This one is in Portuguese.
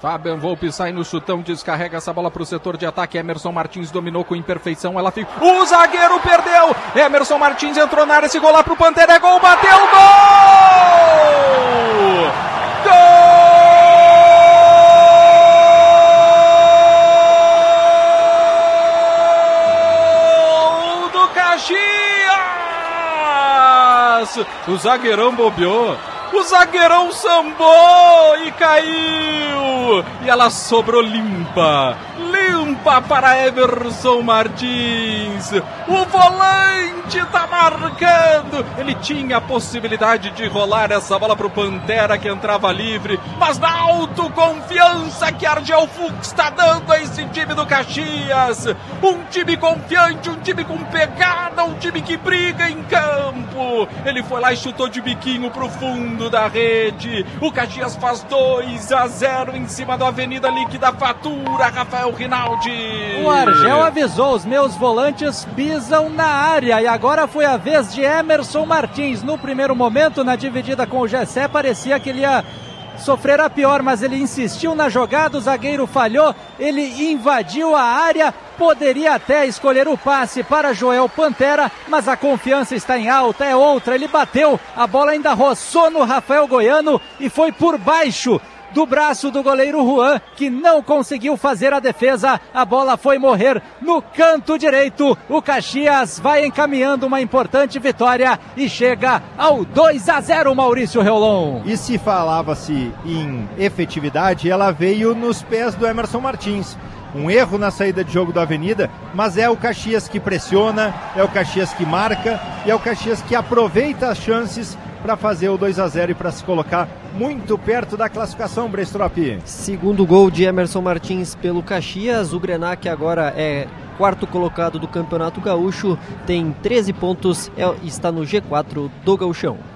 Fabian Volpe sai no chutão, descarrega essa bola para o setor de ataque. Emerson Martins dominou com imperfeição. Ela fica. O zagueiro perdeu! Emerson Martins entrou na área, esse gol lá pro Pantera. É gol, bateu, gol! Gol do Caxias! O zagueirão bobeou. O zagueirão sambou e caiu. E ela sobrou limpa. Limpa para Everson Martins. O volante tá marcando. Ele tinha a possibilidade de rolar essa bola pro Pantera que entrava livre. Mas na autoconfiança que Argel Fux está dando a esse time do Caxias. Um time confiante, um time com pegada, um time que briga em campo. Ele foi lá e chutou de biquinho pro fundo da rede. O Caxias faz 2 a 0 em cima do Avenida Líquida Fatura, Rafael Rinaldi. O Argel avisou: os meus volantes pisam na área. E agora foi a vez de Emerson Martins. No primeiro momento, na dividida com o Gessé, parecia que ele ia sofrer a pior, mas ele insistiu na jogada, o zagueiro falhou, ele invadiu a área, poderia até escolher o passe para Joel Pantera, mas a confiança está em alta, é outra, ele bateu, a bola ainda roçou no Rafael Goiano e foi por baixo do braço do goleiro Juan, que não conseguiu fazer a defesa. A bola foi morrer no canto direito. O Caxias vai encaminhando uma importante vitória e chega ao 2 a 0, Maurício Reolon. E se falava-se em efetividade, ela veio nos pés do Emerson Martins. Um erro na saída de jogo da Avenida, mas é o Caxias que pressiona, é o Caxias que marca e é o Caxias que aproveita as chances para fazer o 2 a 0 e para se colocar muito perto da classificação, Brestrop. Segundo gol de Emerson Martins pelo Caxias, o Grenac agora é quarto colocado do Campeonato Gaúcho, tem 13 pontos, e está no G4 do Gauchão.